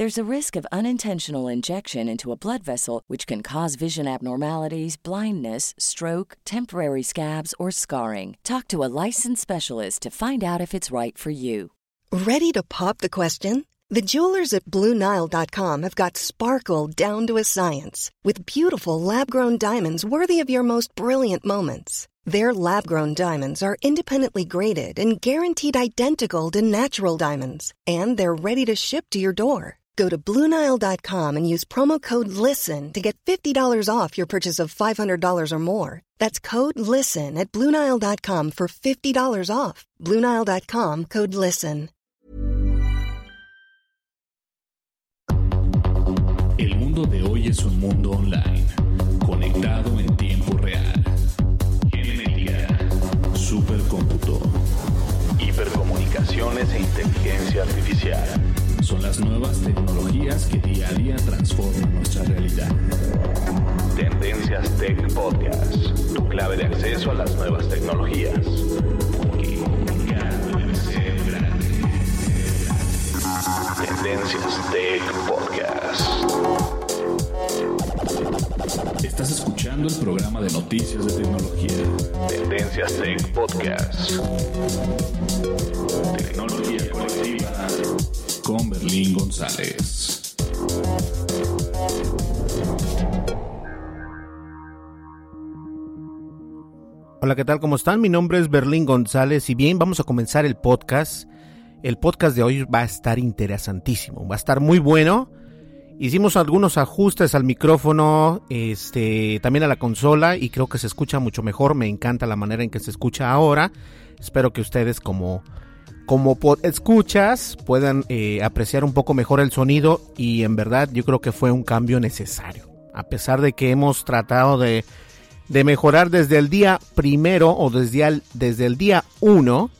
There's a risk of unintentional injection into a blood vessel, which can cause vision abnormalities, blindness, stroke, temporary scabs, or scarring. Talk to a licensed specialist to find out if it's right for you. Ready to pop the question? The jewelers at BlueNile.com have got sparkle down to a science with beautiful lab grown diamonds worthy of your most brilliant moments. Their lab grown diamonds are independently graded and guaranteed identical to natural diamonds, and they're ready to ship to your door. Go to Bluenile.com and use promo code LISTEN to get $50 off your purchase of $500 or more. That's code LISTEN at Bluenile.com for $50 off. Bluenile.com code LISTEN. El mundo de hoy es un mundo online, conectado en tiempo real. Genética, supercómputo, hipercomunicaciones e inteligencia artificial. Son las nuevas tecnologías que día a día transforman nuestra realidad. Tendencias Tech Podcast, tu clave de acceso a las nuevas tecnologías. Tendencias Tech Podcast. Estás escuchando el programa de noticias de tecnología. Tendencias Tech Podcast. Tecnología colectiva con Berlín González. Hola, ¿qué tal? ¿Cómo están? Mi nombre es Berlín González y bien, vamos a comenzar el podcast. El podcast de hoy va a estar interesantísimo, va a estar muy bueno. Hicimos algunos ajustes al micrófono, este, también a la consola y creo que se escucha mucho mejor. Me encanta la manera en que se escucha ahora. Espero que ustedes como como escuchas puedan eh, apreciar un poco mejor el sonido y en verdad yo creo que fue un cambio necesario. A pesar de que hemos tratado de, de mejorar desde el día primero o desde el, desde el día uno,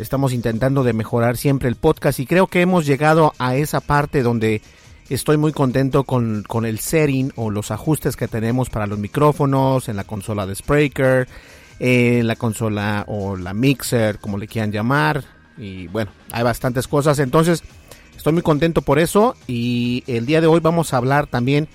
estamos intentando de mejorar siempre el podcast y creo que hemos llegado a esa parte donde estoy muy contento con, con el setting o los ajustes que tenemos para los micrófonos en la consola de Spreaker, en la consola o la mixer, como le quieran llamar, y bueno, hay bastantes cosas. Entonces, estoy muy contento por eso. Y el día de hoy vamos a hablar también.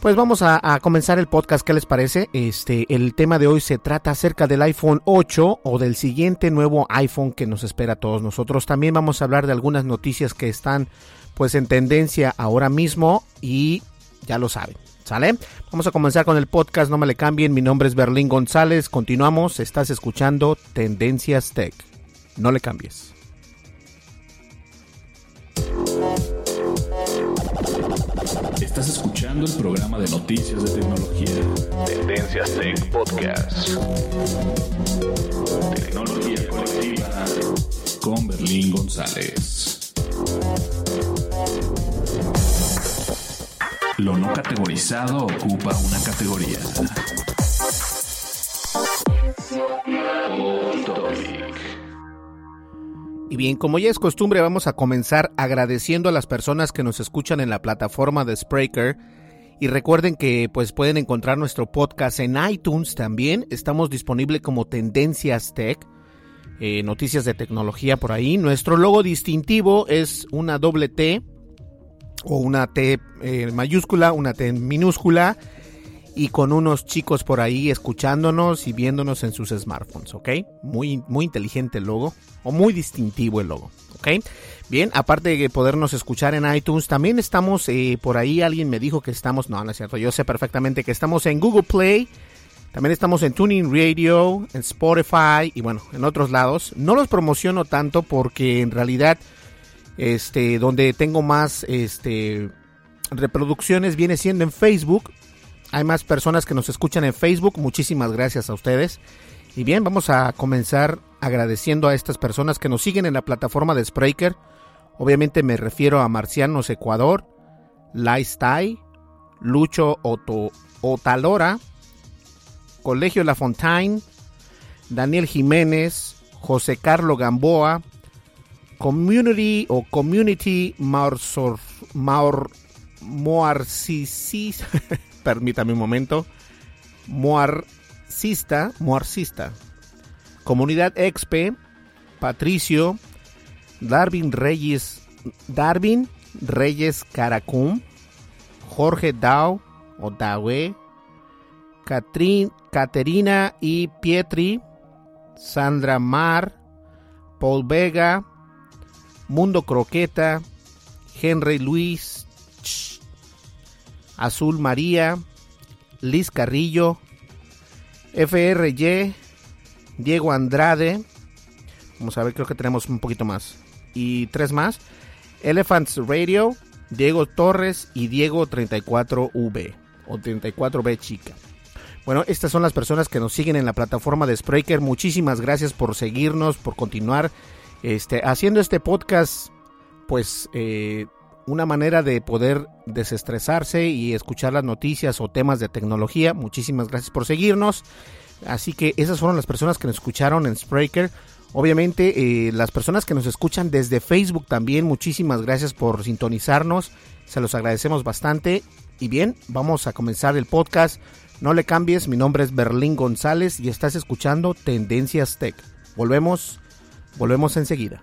Pues vamos a, comenzar el podcast, ¿qué les parece? Este, el tema de hoy se trata acerca del iPhone 8 o del siguiente nuevo iPhone que nos espera a todos nosotros. También vamos a hablar de algunas noticias que están pues en tendencia ahora mismo y ya lo saben. ¿Sale? Vamos a comenzar con el podcast, no me le cambien, mi nombre es Berlín González, continuamos, estás escuchando Tendencias Tech. No le cambies. Estás escuchando el programa de noticias de tecnología. Tendencias Tech Podcast. Tecnología colectiva con Berlín González. Lo no categorizado ocupa una categoría. Y bien, como ya es costumbre, vamos a comenzar agradeciendo a las personas que nos escuchan en la plataforma de Spreaker. Y recuerden que pues pueden encontrar nuestro podcast en iTunes también. Estamos disponibles como Tendencias Tech. Eh, noticias de tecnología por ahí. Nuestro logo distintivo es una doble T o una T eh, mayúscula, una T minúscula y con unos chicos por ahí escuchándonos y viéndonos en sus smartphones, ¿ok? Muy, muy inteligente el logo o muy distintivo el logo, ¿ok? Bien, aparte de podernos escuchar en iTunes, también estamos eh, por ahí, alguien me dijo que estamos, no, no es cierto, yo sé perfectamente que estamos en Google Play, también estamos en Tuning Radio, en Spotify y bueno, en otros lados. No los promociono tanto porque en realidad este donde tengo más este reproducciones viene siendo en Facebook. Hay más personas que nos escuchan en Facebook. Muchísimas gracias a ustedes. Y bien, vamos a comenzar agradeciendo a estas personas que nos siguen en la plataforma de Spreaker. Obviamente me refiero a Marcianos Ecuador, Lifestyle, Lucho Otalora, Colegio La Fontaine, Daniel Jiménez, José Carlo Gamboa, Community o Community Maur Moarcisis, permítame un momento, Moarcista, Moarcista, Comunidad Expe, Patricio, Darwin Reyes, Darwin Reyes Caracum, Jorge Dao o Dawe, Caterina y Pietri, Sandra Mar, Paul Vega, Mundo Croqueta, Henry Luis, Azul María, Liz Carrillo, FRY, Diego Andrade, vamos a ver, creo que tenemos un poquito más, y tres más, Elephants Radio, Diego Torres y Diego 34V o 34B chica. Bueno, estas son las personas que nos siguen en la plataforma de Spreaker. Muchísimas gracias por seguirnos, por continuar este, haciendo este podcast, pues eh, una manera de poder desestresarse y escuchar las noticias o temas de tecnología. Muchísimas gracias por seguirnos. Así que esas fueron las personas que nos escucharon en Spreaker. Obviamente, eh, las personas que nos escuchan desde Facebook también, muchísimas gracias por sintonizarnos. Se los agradecemos bastante. Y bien, vamos a comenzar el podcast. No le cambies, mi nombre es Berlín González y estás escuchando Tendencias Tech. Volvemos, volvemos enseguida.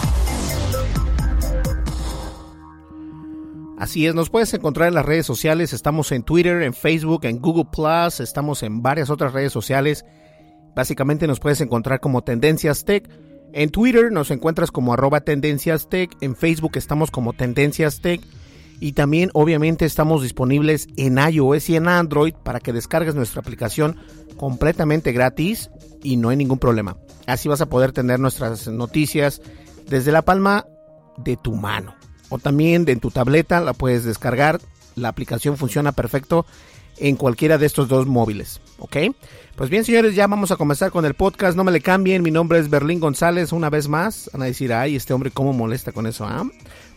Así es, nos puedes encontrar en las redes sociales, estamos en Twitter, en Facebook, en Google Plus, estamos en varias otras redes sociales. Básicamente nos puedes encontrar como Tendencias Tech. En Twitter nos encuentras como arroba Tendencias Tech, en Facebook estamos como Tendencias Tech y también obviamente estamos disponibles en iOS y en Android para que descargues nuestra aplicación completamente gratis y no hay ningún problema. Así vas a poder tener nuestras noticias desde la palma de tu mano. O también en tu tableta la puedes descargar. La aplicación funciona perfecto en cualquiera de estos dos móviles. ¿Ok? Pues bien, señores, ya vamos a comenzar con el podcast. No me le cambien. Mi nombre es Berlín González. Una vez más, van a decir, ay, este hombre cómo molesta con eso. ¿ah?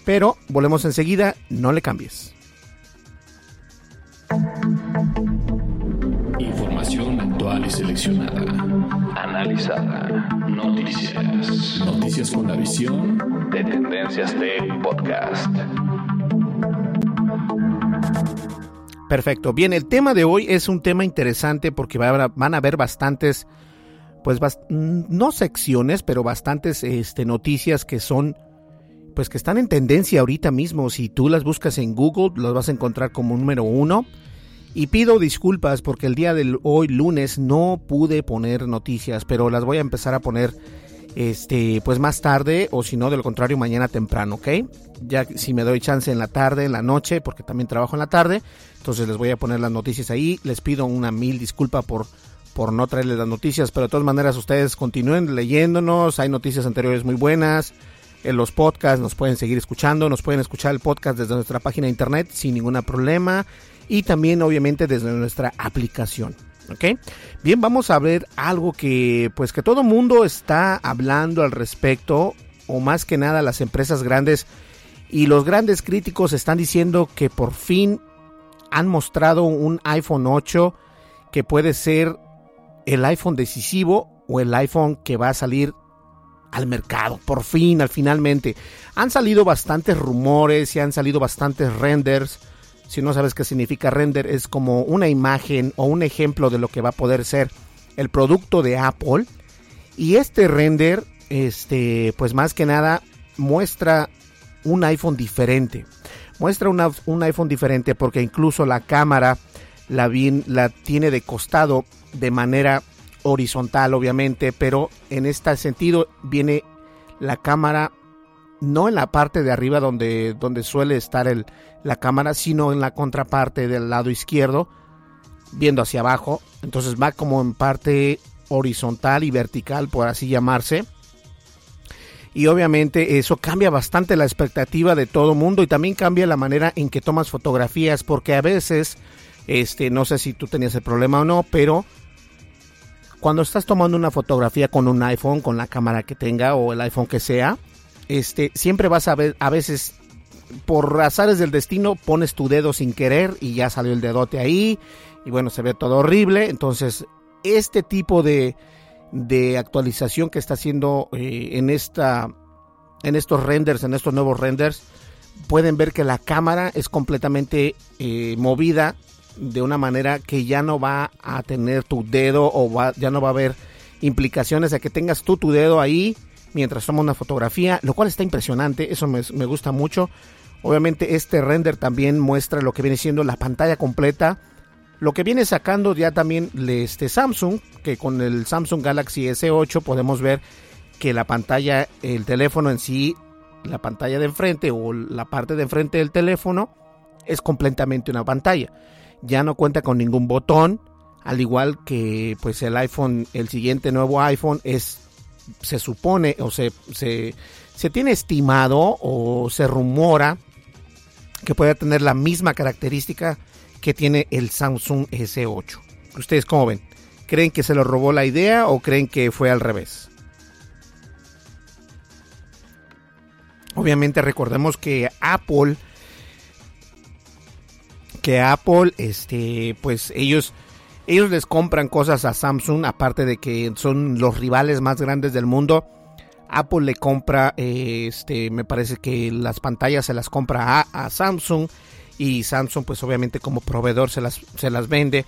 Pero volvemos enseguida, no le cambies. Información actual y seleccionada. Analizada. Noticias. Noticias con la visión de Tendencias Tech Podcast. Perfecto. Bien, el tema de hoy es un tema interesante porque van a haber bastantes, pues no secciones, pero bastantes este, noticias que son pues que están en tendencia ahorita mismo. Si tú las buscas en Google, las vas a encontrar como número uno. Y pido disculpas porque el día de hoy, lunes, no pude poner noticias, pero las voy a empezar a poner este pues más tarde o si no de lo contrario mañana temprano, ¿ok? Ya si me doy chance en la tarde, en la noche, porque también trabajo en la tarde, entonces les voy a poner las noticias ahí. Les pido una mil disculpa por por no traerles las noticias, pero de todas maneras ustedes continúen leyéndonos, hay noticias anteriores muy buenas en los podcasts, nos pueden seguir escuchando, nos pueden escuchar el podcast desde nuestra página de internet sin ningún problema y también obviamente desde nuestra aplicación. ¿ok? Bien, vamos a ver algo que pues que todo mundo está hablando al respecto o más que nada las empresas grandes y los grandes críticos están diciendo que por fin han mostrado un iPhone 8 que puede ser el iPhone decisivo o el iPhone que va a salir al mercado, por fin, al finalmente. Han salido bastantes rumores y han salido bastantes renders. Si no sabes qué significa render, es como una imagen o un ejemplo de lo que va a poder ser el producto de Apple. Y este render, este, pues más que nada, muestra un iPhone diferente. Muestra un iPhone diferente porque incluso la cámara la, la tiene de costado de manera horizontal obviamente, pero en este sentido viene la cámara no en la parte de arriba donde, donde suele estar el, la cámara, sino en la contraparte del lado izquierdo, viendo hacia abajo. Entonces va como en parte horizontal y vertical, por así llamarse. Y obviamente eso cambia bastante la expectativa de todo mundo y también cambia la manera en que tomas fotografías, porque a veces, este, no sé si tú tenías el problema o no, pero cuando estás tomando una fotografía con un iPhone, con la cámara que tenga o el iPhone que sea, este, siempre vas a ver, a veces por azares del destino pones tu dedo sin querer y ya salió el dedote ahí y bueno, se ve todo horrible. Entonces, este tipo de, de actualización que está haciendo eh, en, esta, en estos renders, en estos nuevos renders, pueden ver que la cámara es completamente eh, movida de una manera que ya no va a tener tu dedo o ya no va a haber implicaciones de que tengas tú tu dedo ahí mientras tomas una fotografía, lo cual está impresionante, eso me, me gusta mucho. Obviamente este render también muestra lo que viene siendo la pantalla completa, lo que viene sacando ya también este Samsung, que con el Samsung Galaxy S8 podemos ver que la pantalla, el teléfono en sí, la pantalla de enfrente o la parte de enfrente del teléfono es completamente una pantalla ya no cuenta con ningún botón, al igual que pues el iPhone, el siguiente nuevo iPhone es, se supone o se, se, se tiene estimado o se rumora que puede tener la misma característica que tiene el Samsung S8. ¿Ustedes cómo ven? ¿Creen que se lo robó la idea o creen que fue al revés? Obviamente recordemos que Apple que Apple, este, pues ellos, ellos les compran cosas a Samsung, aparte de que son los rivales más grandes del mundo. Apple le compra, este, me parece que las pantallas se las compra a, a, Samsung y Samsung, pues obviamente como proveedor se las, se las vende.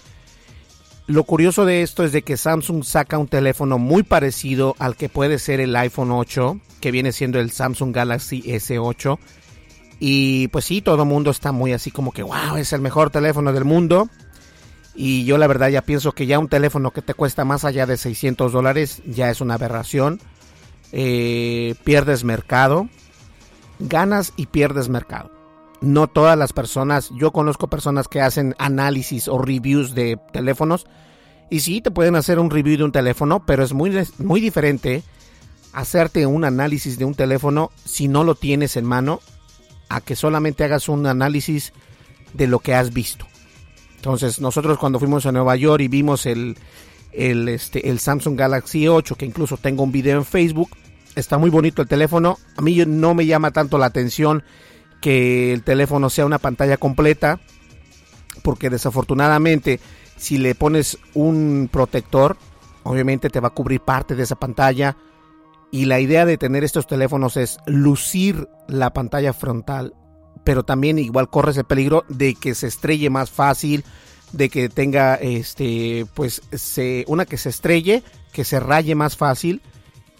Lo curioso de esto es de que Samsung saca un teléfono muy parecido al que puede ser el iPhone 8, que viene siendo el Samsung Galaxy S8 y pues sí, todo el mundo está muy así como que, wow, es el mejor teléfono del mundo. Y yo la verdad ya pienso que ya un teléfono que te cuesta más allá de 600 dólares ya es una aberración. Eh, pierdes mercado, ganas y pierdes mercado. No todas las personas, yo conozco personas que hacen análisis o reviews de teléfonos. Y sí, te pueden hacer un review de un teléfono, pero es muy, muy diferente hacerte un análisis de un teléfono si no lo tienes en mano a que solamente hagas un análisis de lo que has visto. Entonces, nosotros cuando fuimos a Nueva York y vimos el, el, este, el Samsung Galaxy 8, que incluso tengo un video en Facebook, está muy bonito el teléfono. A mí no me llama tanto la atención que el teléfono sea una pantalla completa, porque desafortunadamente si le pones un protector, obviamente te va a cubrir parte de esa pantalla y la idea de tener estos teléfonos es lucir la pantalla frontal, pero también igual corres el peligro de que se estrelle más fácil, de que tenga este pues se, una que se estrelle, que se raye más fácil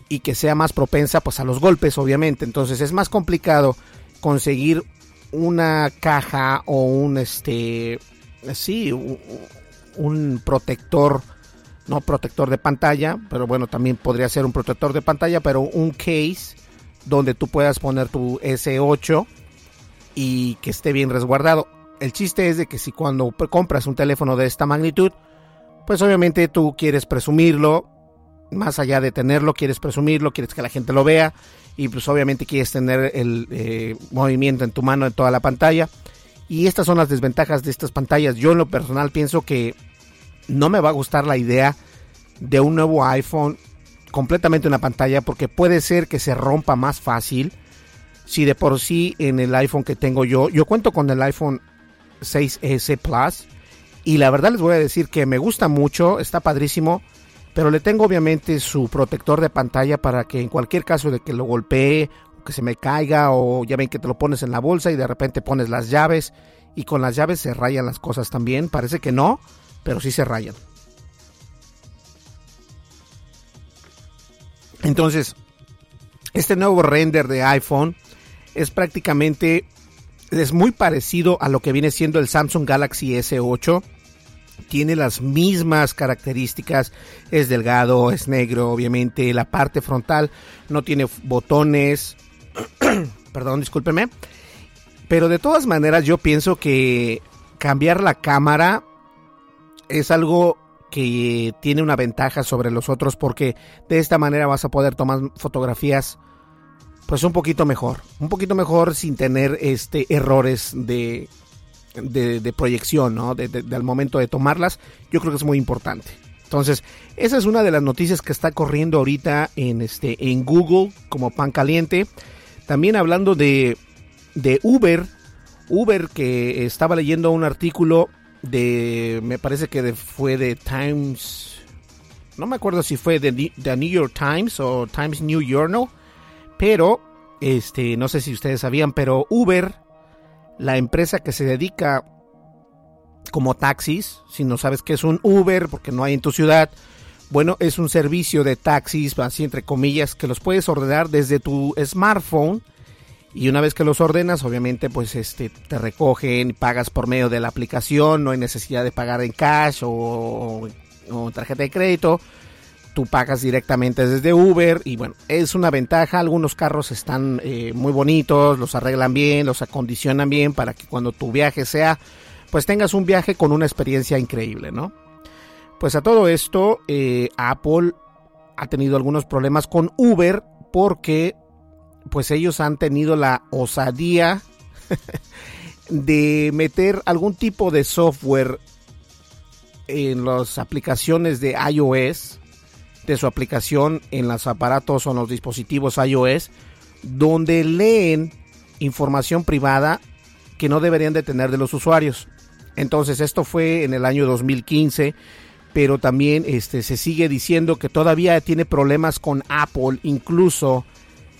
y que sea más propensa pues a los golpes, obviamente. Entonces es más complicado conseguir una caja o un este sí, un protector no protector de pantalla, pero bueno, también podría ser un protector de pantalla, pero un case donde tú puedas poner tu S8 y que esté bien resguardado. El chiste es de que si cuando compras un teléfono de esta magnitud, pues obviamente tú quieres presumirlo, más allá de tenerlo, quieres presumirlo, quieres que la gente lo vea y pues obviamente quieres tener el eh, movimiento en tu mano en toda la pantalla. Y estas son las desventajas de estas pantallas. Yo en lo personal pienso que no me va a gustar la idea de un nuevo iPhone completamente una pantalla porque puede ser que se rompa más fácil si de por sí en el iPhone que tengo yo, yo cuento con el iPhone 6S Plus. Y la verdad les voy a decir que me gusta mucho, está padrísimo, pero le tengo obviamente su protector de pantalla para que en cualquier caso de que lo golpee, que se me caiga, o ya ven que te lo pones en la bolsa y de repente pones las llaves y con las llaves se rayan las cosas también. Parece que no, pero sí se rayan. Entonces, este nuevo render de iPhone es prácticamente es muy parecido a lo que viene siendo el Samsung Galaxy S8. Tiene las mismas características, es delgado, es negro, obviamente. La parte frontal no tiene botones. Perdón, discúlpeme. Pero de todas maneras yo pienso que cambiar la cámara es algo que tiene una ventaja sobre los otros porque de esta manera vas a poder tomar fotografías pues un poquito mejor, un poquito mejor sin tener este errores de, de, proyección, ¿no? De, al momento de tomarlas, yo creo que es muy importante. Entonces, esa es una de las noticias que está corriendo ahorita en este en Google como pan caliente. También hablando de, de Uber, Uber que estaba leyendo un artículo de, me parece que fue de Times, no me acuerdo si fue de, de New York Times o Times New Journal pero, este, no sé si ustedes sabían, pero Uber, la empresa que se dedica como taxis, si no sabes qué es un Uber, porque no hay en tu ciudad, bueno, es un servicio de taxis, así entre comillas, que los puedes ordenar desde tu smartphone. Y una vez que los ordenas, obviamente, pues este te recogen, pagas por medio de la aplicación, no hay necesidad de pagar en cash o, o tarjeta de crédito tú pagas directamente desde Uber y bueno, es una ventaja, algunos carros están eh, muy bonitos, los arreglan bien, los acondicionan bien para que cuando tu viaje sea, pues tengas un viaje con una experiencia increíble, ¿no? Pues a todo esto, eh, Apple ha tenido algunos problemas con Uber porque pues ellos han tenido la osadía de meter algún tipo de software en las aplicaciones de iOS de su aplicación en los aparatos o en los dispositivos iOS, donde leen información privada que no deberían de tener de los usuarios. Entonces esto fue en el año 2015, pero también este, se sigue diciendo que todavía tiene problemas con Apple, incluso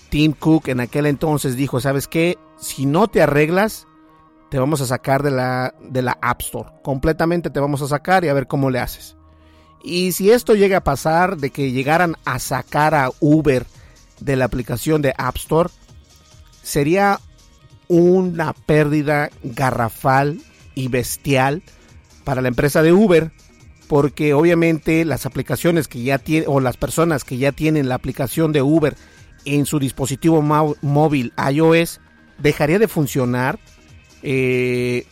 Tim Cook en aquel entonces dijo, ¿sabes qué? Si no te arreglas, te vamos a sacar de la, de la App Store. Completamente te vamos a sacar y a ver cómo le haces. Y si esto llega a pasar, de que llegaran a sacar a Uber de la aplicación de App Store, sería una pérdida garrafal y bestial para la empresa de Uber, porque obviamente las aplicaciones que ya tienen, o las personas que ya tienen la aplicación de Uber en su dispositivo móvil iOS, dejaría de funcionar. Eh,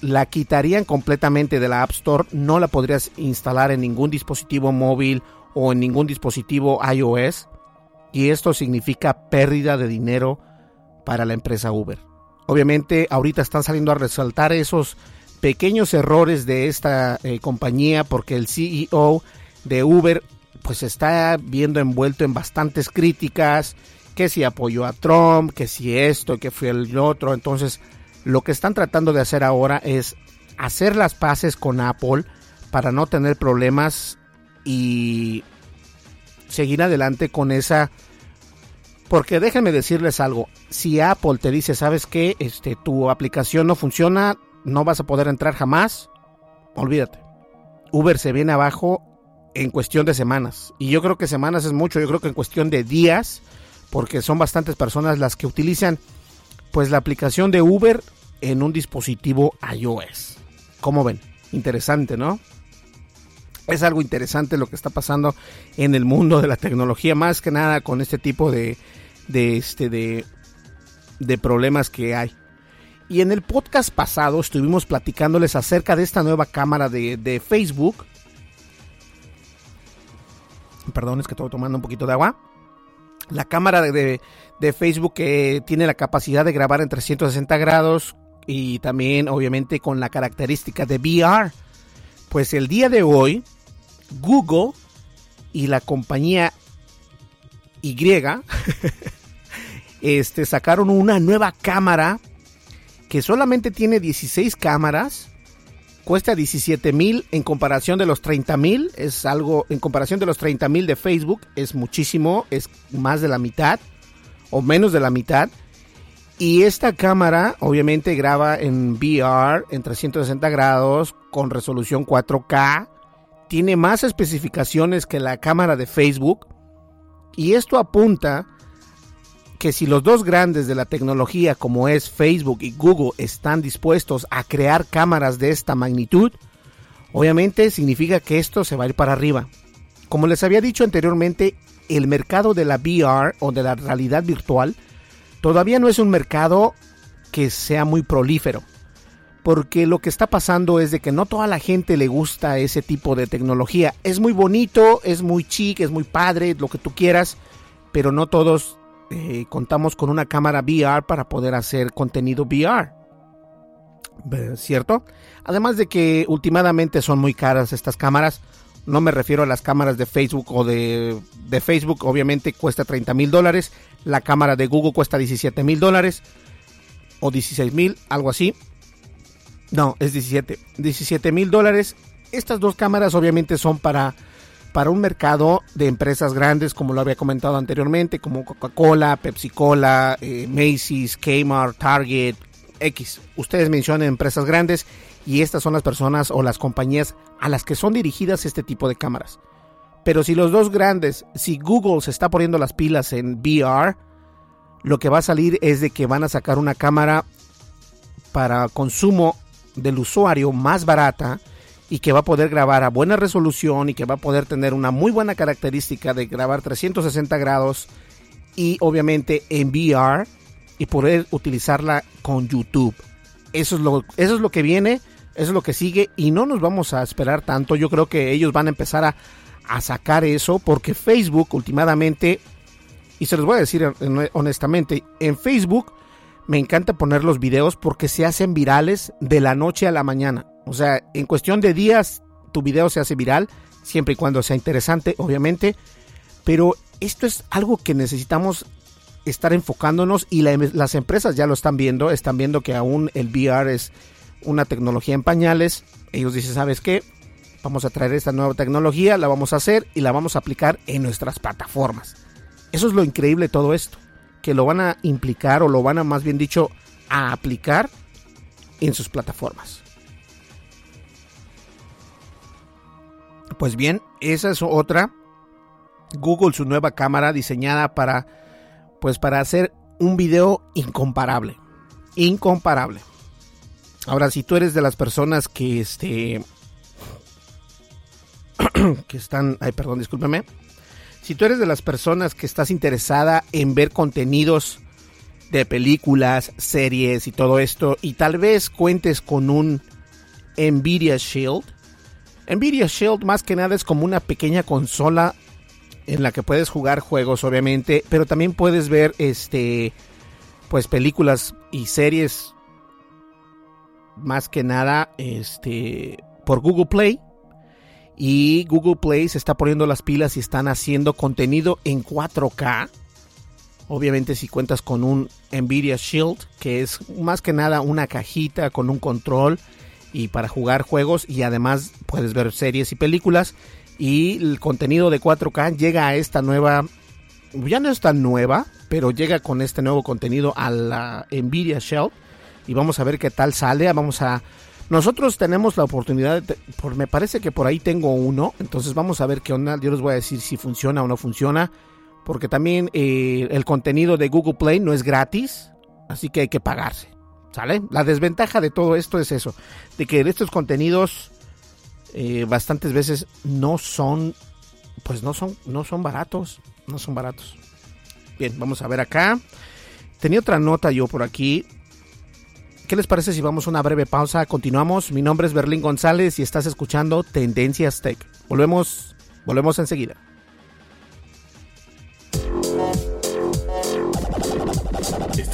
la quitarían completamente de la App Store, no la podrías instalar en ningún dispositivo móvil o en ningún dispositivo iOS y esto significa pérdida de dinero para la empresa Uber. Obviamente ahorita están saliendo a resaltar esos pequeños errores de esta eh, compañía porque el CEO de Uber pues está viendo envuelto en bastantes críticas, que si apoyó a Trump, que si esto, que fue el otro, entonces lo que están tratando de hacer ahora es hacer las paces con Apple para no tener problemas y seguir adelante con esa porque déjenme decirles algo, si Apple te dice, "¿Sabes qué? Este tu aplicación no funciona, no vas a poder entrar jamás." Olvídate. Uber se viene abajo en cuestión de semanas. Y yo creo que semanas es mucho, yo creo que en cuestión de días, porque son bastantes personas las que utilizan pues la aplicación de Uber en un dispositivo iOS. ¿Cómo ven? Interesante, ¿no? Es algo interesante lo que está pasando en el mundo de la tecnología, más que nada con este tipo de, de, este, de, de problemas que hay. Y en el podcast pasado estuvimos platicándoles acerca de esta nueva cámara de, de Facebook. Perdón, es que estoy tomando un poquito de agua. La cámara de, de Facebook que tiene la capacidad de grabar en 360 grados y también obviamente con la característica de VR. Pues el día de hoy Google y la compañía Y este, sacaron una nueva cámara que solamente tiene 16 cámaras, cuesta 17 mil en comparación de los 30 mil, es algo, en comparación de los 30 mil de Facebook, es muchísimo, es más de la mitad o menos de la mitad. Y esta cámara obviamente graba en VR en 360 grados con resolución 4K. Tiene más especificaciones que la cámara de Facebook. Y esto apunta que si los dos grandes de la tecnología como es Facebook y Google están dispuestos a crear cámaras de esta magnitud, obviamente significa que esto se va a ir para arriba. Como les había dicho anteriormente, el mercado de la VR o de la realidad virtual todavía no es un mercado que sea muy prolífero. Porque lo que está pasando es de que no toda la gente le gusta ese tipo de tecnología. Es muy bonito, es muy chic, es muy padre, lo que tú quieras, pero no todos eh, contamos con una cámara VR para poder hacer contenido VR. ¿Cierto? Además de que últimamente son muy caras estas cámaras. No me refiero a las cámaras de Facebook o de, de Facebook, obviamente cuesta 30 mil dólares. La cámara de Google cuesta 17 mil dólares o 16 mil, algo así. No, es 17. 17 mil dólares. Estas dos cámaras obviamente son para, para un mercado de empresas grandes, como lo había comentado anteriormente, como Coca-Cola, Pepsi-Cola, eh, Macy's, Kmart, Target, X. Ustedes mencionan empresas grandes y estas son las personas o las compañías a las que son dirigidas este tipo de cámaras. Pero si los dos grandes, si Google se está poniendo las pilas en VR, lo que va a salir es de que van a sacar una cámara para consumo del usuario más barata y que va a poder grabar a buena resolución y que va a poder tener una muy buena característica de grabar 360 grados y obviamente en VR y poder utilizarla con YouTube. Eso es lo, eso es lo que viene, eso es lo que sigue y no nos vamos a esperar tanto. Yo creo que ellos van a empezar a, a sacar eso porque Facebook últimamente, y se los voy a decir honestamente, en Facebook me encanta poner los videos porque se hacen virales de la noche a la mañana. O sea, en cuestión de días tu video se hace viral, siempre y cuando sea interesante, obviamente. Pero esto es algo que necesitamos estar enfocándonos y las empresas ya lo están viendo, están viendo que aún el VR es una tecnología en pañales. Ellos dicen, ¿sabes qué? Vamos a traer esta nueva tecnología, la vamos a hacer y la vamos a aplicar en nuestras plataformas. Eso es lo increíble de todo esto, que lo van a implicar o lo van a más bien dicho a aplicar en sus plataformas. Pues bien, esa es otra. Google su nueva cámara diseñada para pues para hacer un video incomparable. Incomparable. Ahora, si tú eres de las personas que este que están, ay, perdón, discúlpeme. Si tú eres de las personas que estás interesada en ver contenidos de películas, series y todo esto y tal vez cuentes con un Nvidia Shield. Nvidia Shield más que nada es como una pequeña consola en la que puedes jugar juegos obviamente, pero también puedes ver este pues películas y series más que nada este por Google Play y Google Play se está poniendo las pilas y están haciendo contenido en 4K. Obviamente si cuentas con un Nvidia Shield, que es más que nada una cajita con un control y para jugar juegos y además puedes ver series y películas y el contenido de 4K llega a esta nueva ya no es tan nueva, pero llega con este nuevo contenido a la Nvidia Shield y vamos a ver qué tal sale, vamos a nosotros tenemos la oportunidad, por, me parece que por ahí tengo uno, entonces vamos a ver qué onda. Yo les voy a decir si funciona o no funciona, porque también eh, el contenido de Google Play no es gratis, así que hay que pagarse. La desventaja de todo esto es eso, de que estos contenidos eh, bastantes veces no son, pues no son, no son baratos, no son baratos. Bien, vamos a ver acá. Tenía otra nota yo por aquí ¿Qué les parece si vamos a una breve pausa? Continuamos. Mi nombre es Berlín González y estás escuchando Tendencias Tech. Volvemos, volvemos enseguida.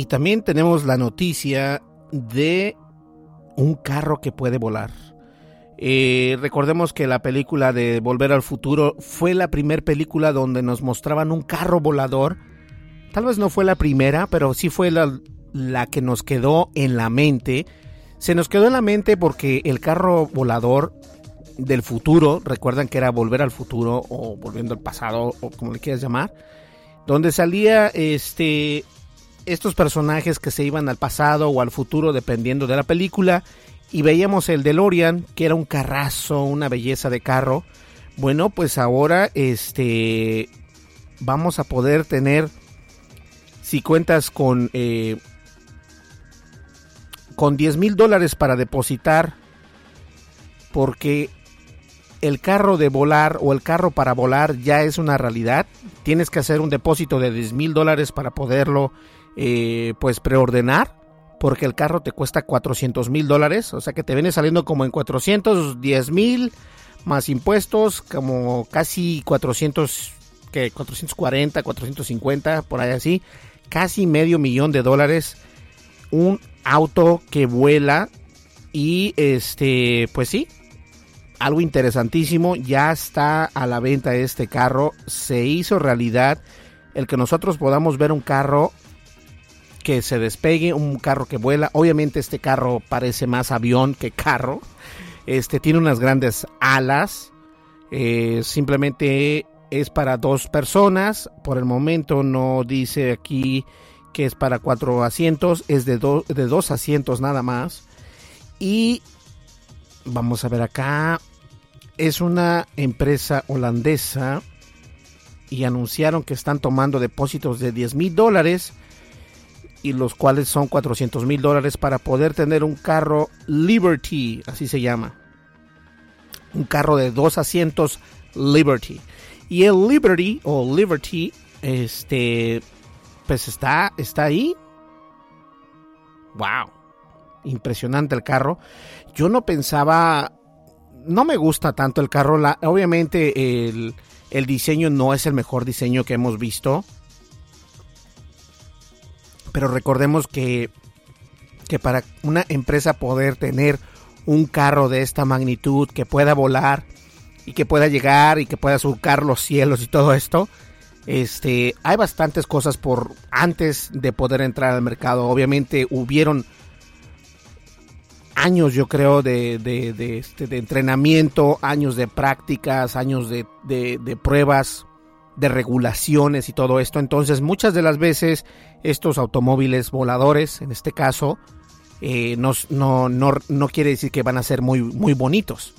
Y también tenemos la noticia de un carro que puede volar. Eh, recordemos que la película de Volver al Futuro fue la primera película donde nos mostraban un carro volador. Tal vez no fue la primera, pero sí fue la, la que nos quedó en la mente. Se nos quedó en la mente porque el carro volador del futuro, recuerdan que era Volver al Futuro o Volviendo al Pasado o como le quieras llamar, donde salía este estos personajes que se iban al pasado o al futuro dependiendo de la película y veíamos el DeLorean que era un carrazo, una belleza de carro. Bueno, pues ahora este vamos a poder tener si cuentas con eh, con 10 mil dólares para depositar porque el carro de volar o el carro para volar ya es una realidad. Tienes que hacer un depósito de 10 mil dólares para poderlo eh, pues preordenar porque el carro te cuesta 400 mil dólares, o sea que te viene saliendo como en 410 mil más impuestos, como casi 400, que 440, 450, por ahí así, casi medio millón de dólares, un auto que vuela y este, pues sí, algo interesantísimo, ya está a la venta este carro, se hizo realidad el que nosotros podamos ver un carro que se despegue, un carro que vuela. Obviamente este carro parece más avión que carro. Este tiene unas grandes alas. Eh, simplemente es para dos personas. Por el momento no dice aquí que es para cuatro asientos. Es de, de dos asientos nada más. Y vamos a ver acá. Es una empresa holandesa. Y anunciaron que están tomando depósitos de 10 mil dólares y los cuales son 400 mil dólares para poder tener un carro Liberty, así se llama. Un carro de dos asientos Liberty. Y el Liberty o Liberty, este, pues está, está ahí. Wow, impresionante el carro. Yo no pensaba, no me gusta tanto el carro. Obviamente el, el diseño no es el mejor diseño que hemos visto pero recordemos que, que para una empresa poder tener un carro de esta magnitud que pueda volar y que pueda llegar y que pueda surcar los cielos y todo esto, este, hay bastantes cosas por antes de poder entrar al mercado. Obviamente hubieron años, yo creo, de, de, de, este, de entrenamiento, años de prácticas, años de, de pruebas de regulaciones y todo esto. Entonces muchas de las veces estos automóviles voladores, en este caso, eh, no, no, no, quiere decir que van a ser muy, muy bonitos.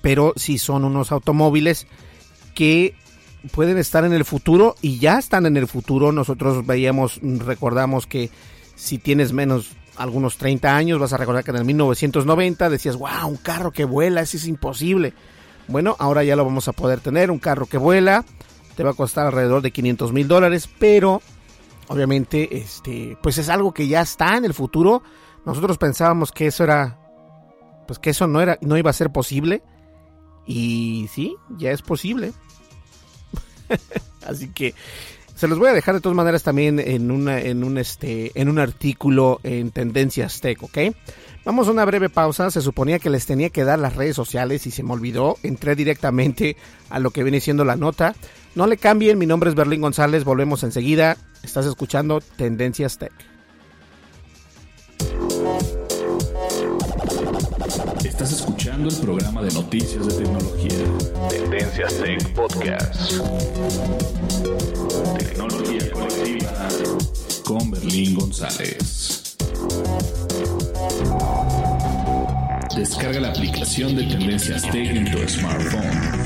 Pero sí son unos automóviles que pueden estar en el futuro y ya están en el futuro. Nosotros veíamos, recordamos que si tienes menos algunos 30 años, vas a recordar que en el 1990 decías, wow, un carro que vuela, eso es imposible. Bueno, ahora ya lo vamos a poder tener, un carro que vuela, te va a costar alrededor de 500 mil dólares, pero obviamente, este, pues es algo que ya está en el futuro. Nosotros pensábamos que eso era, pues que eso no era, no iba a ser posible, y sí, ya es posible. Así que se los voy a dejar de todas maneras también en una, en un este, en un artículo en Tendencias Tech, ¿ok? Vamos a una breve pausa. Se suponía que les tenía que dar las redes sociales y se me olvidó. Entré directamente a lo que viene siendo la nota. No le cambien, mi nombre es Berlín González. Volvemos enseguida. Estás escuchando Tendencias Tech. Estás escuchando el programa de noticias de tecnología. Tendencias Tech Podcast. Tecnología colectiva con Berlín González. Descarga la aplicación de Tendencias Tech en tu smartphone.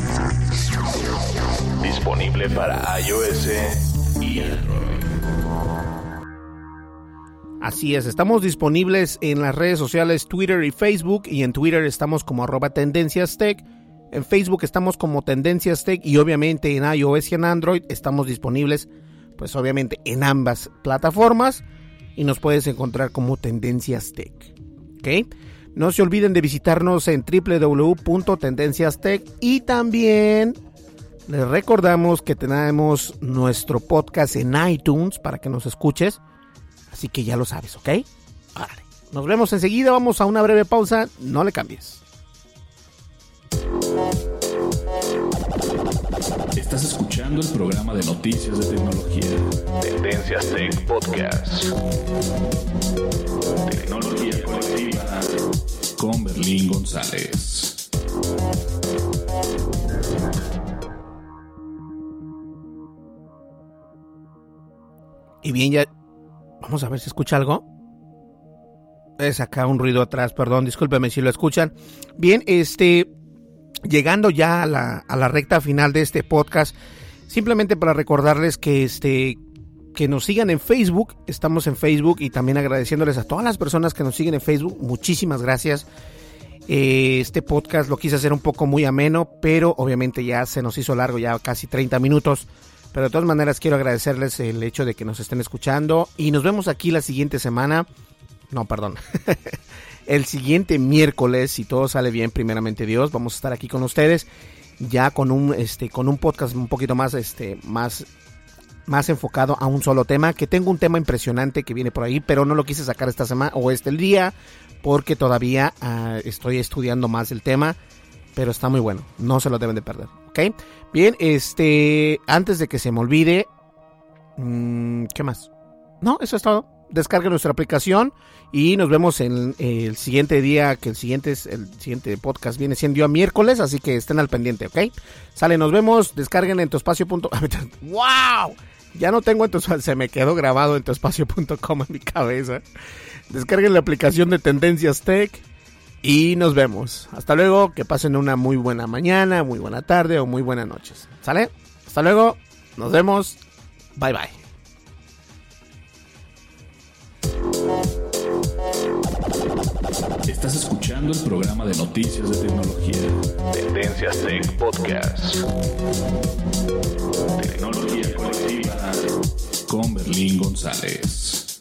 Disponible para iOS y Android. Así es, estamos disponibles en las redes sociales Twitter y Facebook y en Twitter estamos como arroba Tendencias Tech. En Facebook estamos como Tendencias Tech y obviamente en iOS y en Android estamos disponibles pues obviamente en ambas plataformas y nos puedes encontrar como Tendencias Tech. ¿Ok? No se olviden de visitarnos en www.tendenciastech y también les recordamos que tenemos nuestro podcast en iTunes para que nos escuches. Así que ya lo sabes, ¿ok? Nos vemos enseguida, vamos a una breve pausa, no le cambies. Estás escuchando el programa de noticias de tecnología. Tendencias Tech Podcast. Tecnología colectiva con Berlín González. Y bien, ya. Vamos a ver si escucha algo. Es acá un ruido atrás, perdón, discúlpeme si lo escuchan. Bien, este. Llegando ya a la, a la recta final de este podcast, simplemente para recordarles que este que nos sigan en Facebook, estamos en Facebook y también agradeciéndoles a todas las personas que nos siguen en Facebook, muchísimas gracias. Eh, este podcast lo quise hacer un poco muy ameno, pero obviamente ya se nos hizo largo, ya casi 30 minutos. Pero de todas maneras quiero agradecerles el hecho de que nos estén escuchando y nos vemos aquí la siguiente semana. No, perdón. el siguiente miércoles, si todo sale bien, primeramente Dios, vamos a estar aquí con ustedes ya con un este con un podcast un poquito más este más más enfocado a un solo tema, que tengo un tema impresionante que viene por ahí, pero no lo quise sacar esta semana o este día porque todavía uh, estoy estudiando más el tema, pero está muy bueno, no se lo deben de perder, ¿ok? Bien, este, antes de que se me olvide, mmm, ¿qué más? No, eso es todo. Descargue nuestra aplicación y nos vemos en el siguiente día, que el siguiente, el siguiente podcast viene siendo a miércoles, así que estén al pendiente, ¿ok? Sale, nos vemos, descarguen en tu espacio. ¡Wow! Ya no tengo en tu se me quedó grabado en tu espacio.com en mi cabeza. Descarguen la aplicación de Tendencias Tech y nos vemos. Hasta luego, que pasen una muy buena mañana, muy buena tarde o muy buenas noches. ¿Sale? Hasta luego, nos vemos. Bye bye. Estás escuchando el programa de noticias de tecnología. Tendencias Tech Podcast. Tecnología colectiva con Berlín González.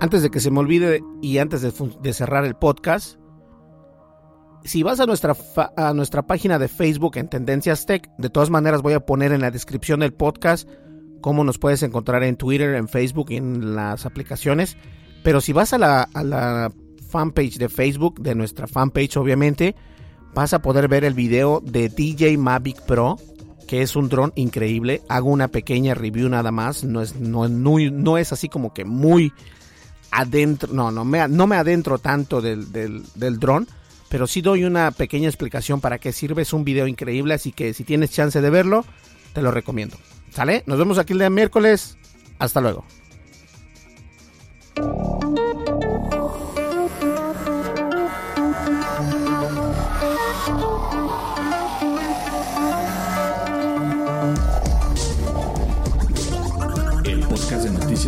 Antes de que se me olvide y antes de, cerrar el podcast, si vas a nuestra, a nuestra página de Facebook en Tendencias Tech, de todas maneras voy a poner en la descripción del podcast cómo nos puedes encontrar en Twitter, en Facebook y en las aplicaciones. Pero si vas a la, a la fanpage de Facebook, de nuestra fanpage obviamente, vas a poder ver el video de DJ Mavic Pro, que es un dron increíble. Hago una pequeña review nada más, no es, no, no, no es así como que muy adentro, no, no me, no me adentro tanto del, del, del dron, pero sí doy una pequeña explicación para qué sirve. Es un video increíble, así que si tienes chance de verlo, te lo recomiendo. ¿Sale? Nos vemos aquí el día miércoles. Hasta luego.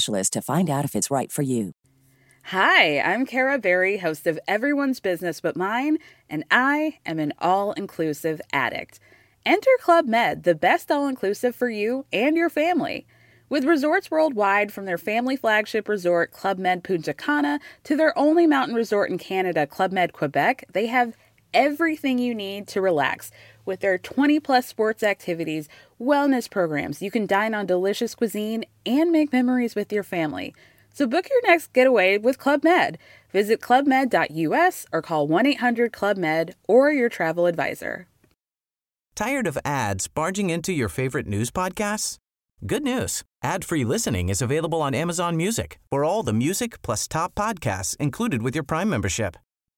to find out if it's right for you. Hi, I'm Kara Berry, host of Everyone's Business But Mine, and I am an all inclusive addict. Enter Club Med, the best all inclusive for you and your family. With resorts worldwide, from their family flagship resort, Club Med Punta Cana, to their only mountain resort in Canada, Club Med Quebec, they have everything you need to relax. With their 20 plus sports activities, wellness programs, you can dine on delicious cuisine and make memories with your family. So book your next getaway with Club Med. Visit clubmed.us or call 1 800 Club Med or your travel advisor. Tired of ads barging into your favorite news podcasts? Good news. Ad-free listening is available on Amazon Music for all the music plus top podcasts included with your Prime membership.